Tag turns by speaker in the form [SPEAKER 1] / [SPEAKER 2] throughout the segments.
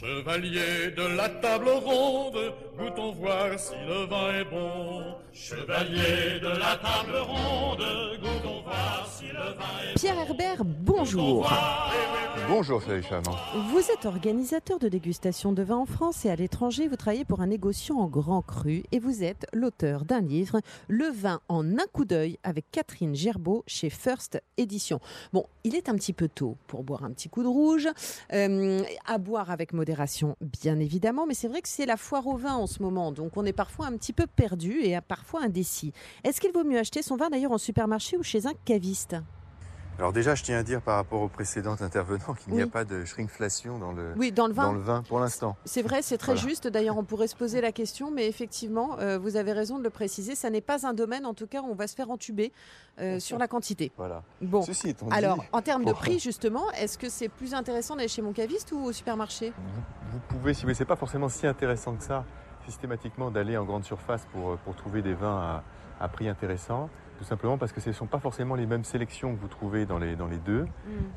[SPEAKER 1] Chevalier de la table ronde, goûtons voir si le vin est bon? Chevalier de la table ronde, goûtons voir si le vin est bon?
[SPEAKER 2] Pierre Herbert, bonjour.
[SPEAKER 3] Bonjour Frédéric Flamand.
[SPEAKER 2] Vous êtes organisateur de dégustation de vin en France et à l'étranger. Vous travaillez pour un négociant en grand cru et vous êtes l'auteur d'un livre, Le vin en un coup d'œil, avec Catherine Gerbeau chez First Édition. Bon, il est un petit peu tôt pour boire un petit coup de rouge, euh, à boire avec modération bien évidemment, mais c'est vrai que c'est la foire au vin en ce moment, donc on est parfois un petit peu perdu et parfois indécis. Est-ce qu'il vaut mieux acheter son vin d'ailleurs en supermarché ou chez un caviste?
[SPEAKER 3] Alors déjà, je tiens à dire par rapport au précédent intervenant qu'il n'y a pas de shrinkflation dans le,
[SPEAKER 2] Oui, dans le vin.
[SPEAKER 3] dans le vin pour l'instant.
[SPEAKER 2] C'est vrai, c'est très
[SPEAKER 3] Voilà.
[SPEAKER 2] juste. D'ailleurs, on pourrait se poser la question, mais effectivement, euh, vous avez raison de le préciser. Ça n'est pas un domaine, en tout cas, où on va se faire entuber euh, sur la quantité.
[SPEAKER 3] Voilà.
[SPEAKER 2] Bon.
[SPEAKER 3] Ceci étant dit,
[SPEAKER 2] Alors, en termes de prix, justement, est-ce que c'est plus intéressant d'aller chez mon caviste ou au supermarché?
[SPEAKER 3] Vous, vous pouvez, si vous c'est pas forcément si intéressant que ça, systématiquement d'aller en grande surface pour, pour trouver des vins à, à prix intéressant. Tout simplement parce que ce ne sont pas forcément les mêmes sélections que vous trouvez dans les, dans les deux.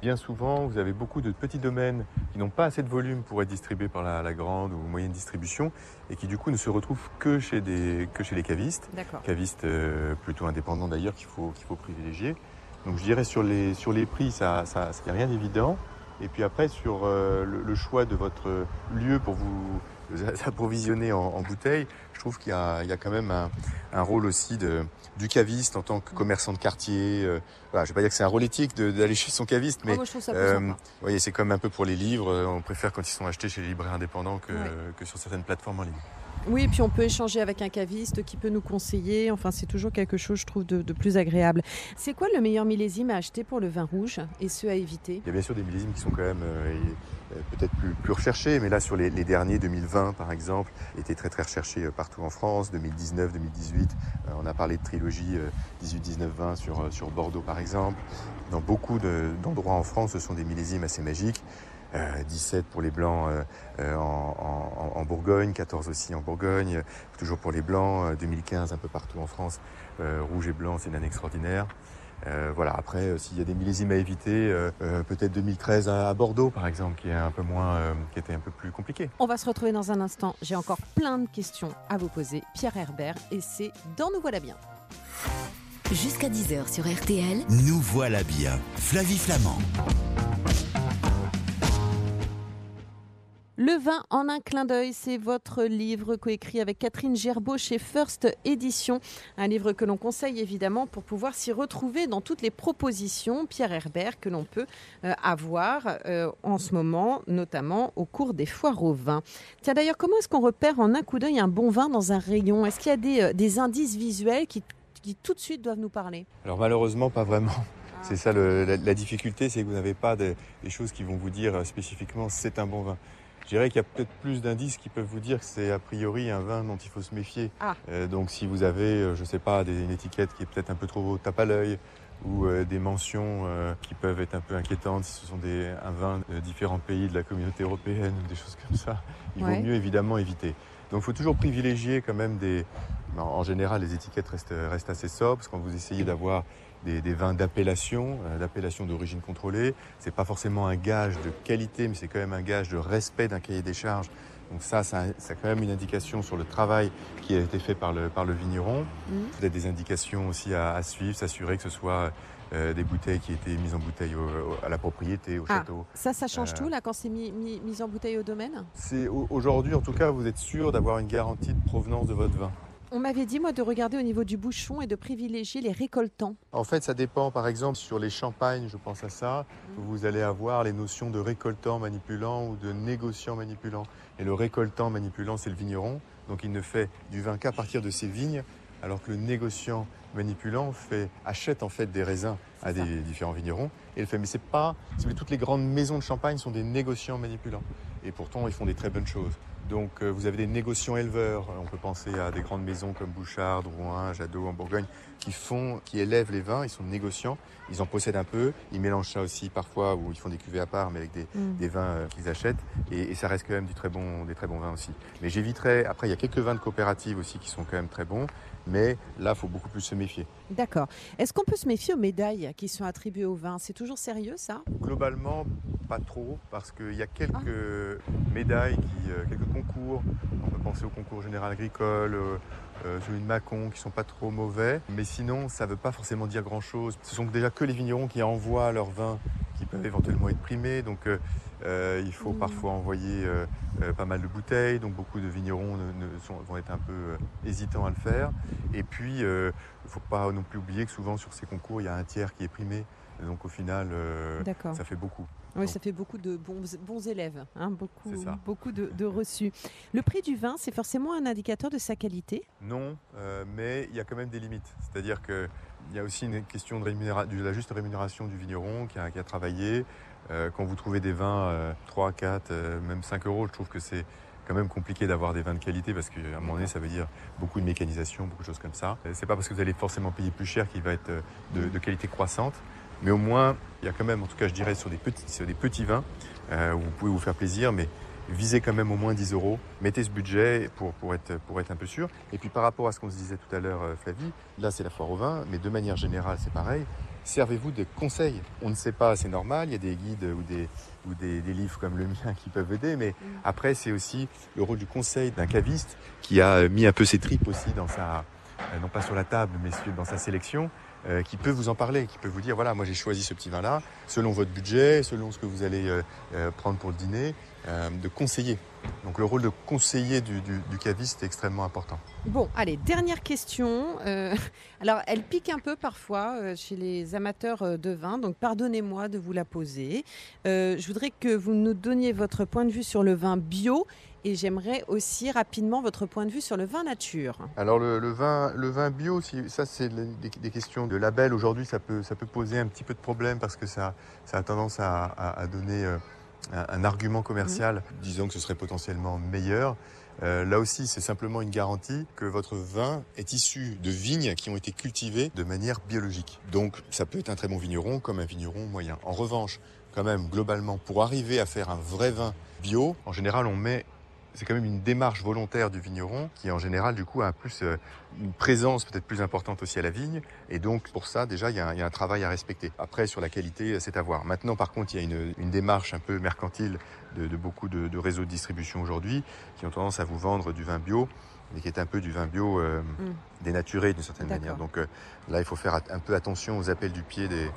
[SPEAKER 3] Bien souvent, vous avez beaucoup de petits domaines qui n'ont pas assez de volume pour être distribués par la, la grande ou moyenne distribution et qui du coup ne se retrouvent que chez, des, que chez les cavistes.
[SPEAKER 2] D'accord.
[SPEAKER 3] cavistes euh, plutôt indépendants d'ailleurs qu'il faut, qu'il faut privilégier. Donc je dirais sur les, sur les prix, ça n'y a rien d'évident. Et puis après, sur euh, le, le choix de votre lieu pour vous approvisionner en, en bouteille, je trouve qu'il y a, il y a quand même un, un rôle aussi de, du caviste en tant que commerçant de quartier. Euh, voilà, je ne vais pas dire que c'est un rôle éthique d'aller chez son caviste, mais
[SPEAKER 2] Oh, moi,
[SPEAKER 3] euh, vous voyez, c'est comme un peu pour les livres. euh, On préfère quand ils sont achetés chez les libraires indépendants que,
[SPEAKER 2] Ouais.
[SPEAKER 3] que sur certaines plateformes en ligne.
[SPEAKER 2] Oui, et puis on peut échanger avec un caviste qui peut nous conseiller. Enfin, c'est toujours quelque chose, je trouve, de, de plus agréable. C'est quoi le meilleur millésime à acheter pour le vin rouge et ce à éviter?
[SPEAKER 3] Il y a bien sûr des millésimes qui sont quand même euh, euh, peut-être plus, plus recherchés, mais là sur les, derniers, 2020 par exemple, étaient très très recherchés euh, partout en France, 2019, 2018, euh, on a parlé de trilogie euh, 18, 19, 20 sur, euh, Bordeaux par exemple. Dans beaucoup de- d'endroits en France, ce sont des millésimes assez magiques. Euh, 17 pour les blancs euh, euh, en, Bourgogne, 14 aussi en Bourgogne, euh, toujours pour les blancs, euh, 2015 un peu partout en France, euh, rouge et blanc c'est une année extraordinaire. Euh, voilà, après, euh, s'il y a des millésimes à éviter, euh, euh, peut-être 2013 à, à Bordeaux, par exemple, qui est un peu moins, euh, qui était un peu plus compliqué.
[SPEAKER 2] On va se retrouver dans un instant. J'ai encore plein de questions à vous poser. Pierre Herbert, et c'est dans Nous voilà bien.
[SPEAKER 4] Jusqu'à 10h sur RTL,
[SPEAKER 5] Nous voilà bien. Flavie Flamand.
[SPEAKER 2] Le vin en un clin d'œil, c'est votre livre coécrit avec Catherine Gerbeau chez First Édition. Un livre que l'on conseille évidemment pour pouvoir s'y retrouver dans toutes les propositions Pierre Herbert que l'on peut euh, avoir euh, en ce moment, notamment au cours des foires au vin. Tiens d'ailleurs, comment est-ce qu'on repère en un coup d'œil un bon vin dans un rayon? Est-ce qu'il y a des, euh, des indices visuels qui, qui tout de suite doivent nous parler?
[SPEAKER 3] Alors malheureusement, pas vraiment. C'est ça le- la, la difficulté, c'est que vous n'avez pas des, des choses qui vont vous dire spécifiquement c'est un bon vin. Je dirais qu'il y a peut-être plus d'indices qui peuvent vous dire que c'est a priori un vin dont il faut se méfier.
[SPEAKER 2] Ah.
[SPEAKER 3] Euh, donc si vous avez, euh, je sais pas, des, une étiquette qui est peut-être un peu trop tape à l'œil ou euh, des mentions euh, qui peuvent être un peu inquiétantes si ce sont des, un vin de différents pays de la communauté européenne ou des choses comme ça, il
[SPEAKER 2] Ouais.
[SPEAKER 3] vaut mieux évidemment éviter. Donc il faut toujours privilégier quand même des... En, en général, les étiquettes restent, restent assez sobres parce que quand vous essayez d'avoir des, des vins d'appellation, euh, d'appellation d'origine contrôlée. C'est pas forcément un gage de qualité, mais c'est quand même un gage de respect d'un cahier des charges. Donc ça, ça, ça a quand même une indication sur le travail qui a été fait par le, par le vigneron.
[SPEAKER 2] Mhm.
[SPEAKER 3] Peut-être des indications aussi à, à suivre, s'assurer que ce soit euh, des bouteilles qui étaient mises en bouteille au- au- à la propriété, au
[SPEAKER 2] Ah.
[SPEAKER 3] château.
[SPEAKER 2] Ça, ça change
[SPEAKER 3] Euh.
[SPEAKER 2] tout là quand c'est mis, mis- mis en bouteille au domaine?
[SPEAKER 3] C'est aujourd'hui, en tout cas, vous êtes sûr d'avoir une garantie de provenance de votre vin.
[SPEAKER 2] On m'avait dit, moi, de regarder au niveau du bouchon et de privilégier les récoltants.
[SPEAKER 3] En fait, ça dépend. Par exemple, sur les champagnes, je pense à ça, vous allez avoir les notions de récoltant manipulant ou de négociant manipulant. Et le récoltant manipulant, c'est le vigneron. Donc, il ne fait du vin qu'à partir de ses vignes, alors que le négociant manipulant fait, achète en fait des raisins à des différents vignerons et le fait. Mais c'est pas, toutes les grandes maisons de champagne sont des négociants manipulants. Et pourtant, ils font des très bonnes choses. Donc, euh, vous avez des négociants éleveurs. On peut penser à des grandes maisons comme Bouchard, Drouin, Jadot en Bourgogne, qui font, qui élèvent les vins. Ils sont négociants. Ils en possèdent un peu. Ils mélangent ça aussi parfois, ou ils font des cuvées à part, mais avec des,
[SPEAKER 2] Mm.
[SPEAKER 3] des vins euh, qu'ils achètent. Et, et ça reste quand même du très bon, des très bons vins aussi. Mais j'éviterais. Après, il y a quelques vins de coopératives aussi qui sont quand même très bons. Mais là, il faut beaucoup plus se méfier.
[SPEAKER 2] D'accord. Est-ce qu'on peut se méfier aux médailles qui sont attribuées au vin C'est toujours sérieux, ça?
[SPEAKER 3] Globalement, pas trop parce qu'il y a quelques médailles, qui, euh, quelques concours. On peut penser au concours général agricole, euh, euh, celui de Mâcon, qui sont pas trop mauvais. Mais sinon, ça ne veut pas forcément dire grand-chose. Ce sont déjà que les vignerons qui envoient leur vin qui peuvent éventuellement être primés. Donc euh, il faut parfois envoyer euh, euh, pas mal de bouteilles. Donc beaucoup de vignerons ne- ne sont- vont être un peu hésitants à le faire. Et puis, il ne faut pas non plus oublier que souvent sur ces concours, il y a un tiers qui est primé. Donc au final, ça fait beaucoup.
[SPEAKER 2] Oui, ça fait beaucoup de bons, bons élèves, hein, beaucoup, de, de reçus. Le prix du vin, c'est forcément un indicateur de sa qualité?
[SPEAKER 3] Non, euh, mais il y a quand même des limites. C'est-à-dire qu'il y a aussi une question de, rémunéra- de la juste rémunération du vigneron qui a, qui a travaillé. Euh, quand vous trouvez des vins euh, 3, 4, euh, même 5 euros, je trouve que c'est quand même compliqué d'avoir des vins de qualité parce qu'à un moment donné, ça veut dire beaucoup de mécanisation, beaucoup de choses comme ça. C'est pas parce que vous allez forcément payer plus cher qu'il va être de, de qualité croissante. Mais au moins, il y a quand même, en tout cas, je dirais, sur des petits, sur des petits vins, euh, où vous pouvez vous faire plaisir, mais visez quand même au moins 10 euros. Mettez ce budget pour, pour, être, pour être un peu sûr. Et puis par rapport à ce qu'on se disait tout à l'heure, euh, Flavie, là c'est la foire au vin, mais de manière générale c'est pareil. Servez-vous de conseils. On ne sait pas, c'est normal, il y a des guides ou des, ou des, des livres comme le mien qui peuvent aider, mais après c'est aussi le rôle du conseil d'un caviste qui a mis un peu ses tripes aussi dans sa, euh, non pas sur la table, mais dans sa sélection, euh, qui peut vous en parler, qui peut vous dire, voilà, moi j'ai choisi ce petit vin-là, selon votre budget, selon ce que vous allez euh, euh, prendre pour le dîner, euh, de conseiller. Donc le rôle de conseiller du, du, du caviste est extrêmement important.
[SPEAKER 2] Bon, allez, dernière question. Euh, alors, elle pique un peu parfois euh, chez les amateurs euh, de vin, donc pardonnez-moi de vous la poser. Euh, je voudrais que vous nous donniez votre point de vue sur le vin bio et j'aimerais aussi rapidement votre point de vue sur le vin nature.
[SPEAKER 3] Alors le, le vin, le vin bio, si- ça c'est des, des questions de label. Aujourd'hui, ça peut, ça peut poser un petit peu de problème parce que ça, ça a tendance à, à- à donner un, argument commercial disant que ce serait potentiellement meilleur. Euh, là aussi, c'est simplement une garantie que votre vin est issu de vignes qui ont été cultivées de manière biologique. Donc, ça peut être un très bon vigneron comme un vigneron moyen. En revanche, quand même, globalement, pour arriver à faire un vrai vin bio, en général, on met c'est quand même une démarche volontaire du vigneron qui en général du coup a plus euh, une présence peut-être plus importante aussi à la vigne et donc pour ça déjà il y, a un, travail à respecter. Après sur la qualité c'est à voir. Maintenant par contre il y a une, démarche un peu mercantile de, beaucoup de réseaux de distribution aujourd'hui qui ont tendance à vous vendre du vin bio mais qui est un peu du vin bio euh, dénaturé d'une certaine manière. Donc euh, là il faut faire un peu attention aux appels du pied des,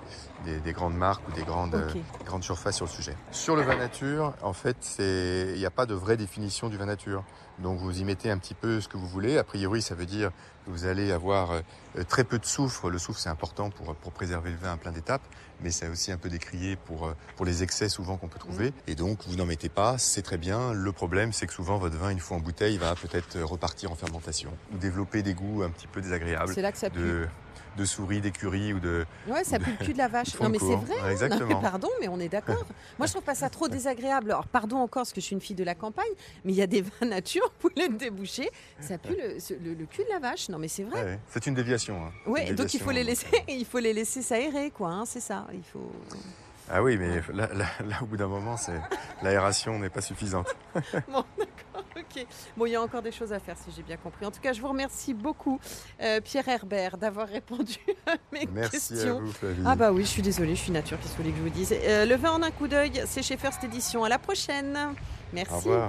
[SPEAKER 3] des, des grandes marques ou des grandes euh, grande surface sur le sujet. Sur le vin nature, en fait, c'est il n'y a pas de vraie définition du vin nature. Donc vous y mettez un petit peu ce que vous voulez. A priori, ça veut dire vous allez avoir euh, très peu de soufre. Le soufre, c'est important pour, pour préserver le vin à plein d'étapes, mais c'est aussi un peu décrié pour, euh, pour les excès souvent qu'on peut trouver. Et donc, vous n'en mettez pas, c'est très bien. Le problème, c'est que souvent, votre vin, une fois en bouteille, va peut-être repartir en fermentation ou développer des goûts un petit peu désagréables
[SPEAKER 2] C'est là que ça pue.
[SPEAKER 3] de, de souris, d'écurie ou de...
[SPEAKER 2] Ouais, ça pue le cul de la vache. Non, mais c'est
[SPEAKER 3] cours.
[SPEAKER 2] vrai.
[SPEAKER 3] Ouais,
[SPEAKER 2] hein.
[SPEAKER 3] exactement.
[SPEAKER 2] Non, mais pardon, mais on est d'accord. Moi, je trouve pas ça trop désagréable. Alors, pardon encore, parce que je suis une fille de la campagne, mais il y a des vins nature, le déboucher, ça pue le, le- le cul de la vache. Non, mais c'est vrai.
[SPEAKER 3] Ouais. C'est une déviation. hein. Une
[SPEAKER 2] donc il faut les laisser, il faut les laisser s'aérer, quoi. hein, c'est ça. Il faut.
[SPEAKER 3] Ah oui, mais là, là- là, au bout d'un moment, l'aération n'est pas suffisante.
[SPEAKER 2] Bon, Bon, il y a encore des choses à faire, si j'ai bien compris. En tout cas, je vous remercie beaucoup, euh, Pierre Herbert, d'avoir répondu à mes
[SPEAKER 3] Merci à
[SPEAKER 2] questions.
[SPEAKER 3] vous, Flavie.
[SPEAKER 2] Ah bah oui, je suis désolée, je suis nature, vous voulez que je vous dise? Euh, Le vin en un coup d'œil, c'est chez First Edition. À la prochaine. Merci.
[SPEAKER 3] Au revoir.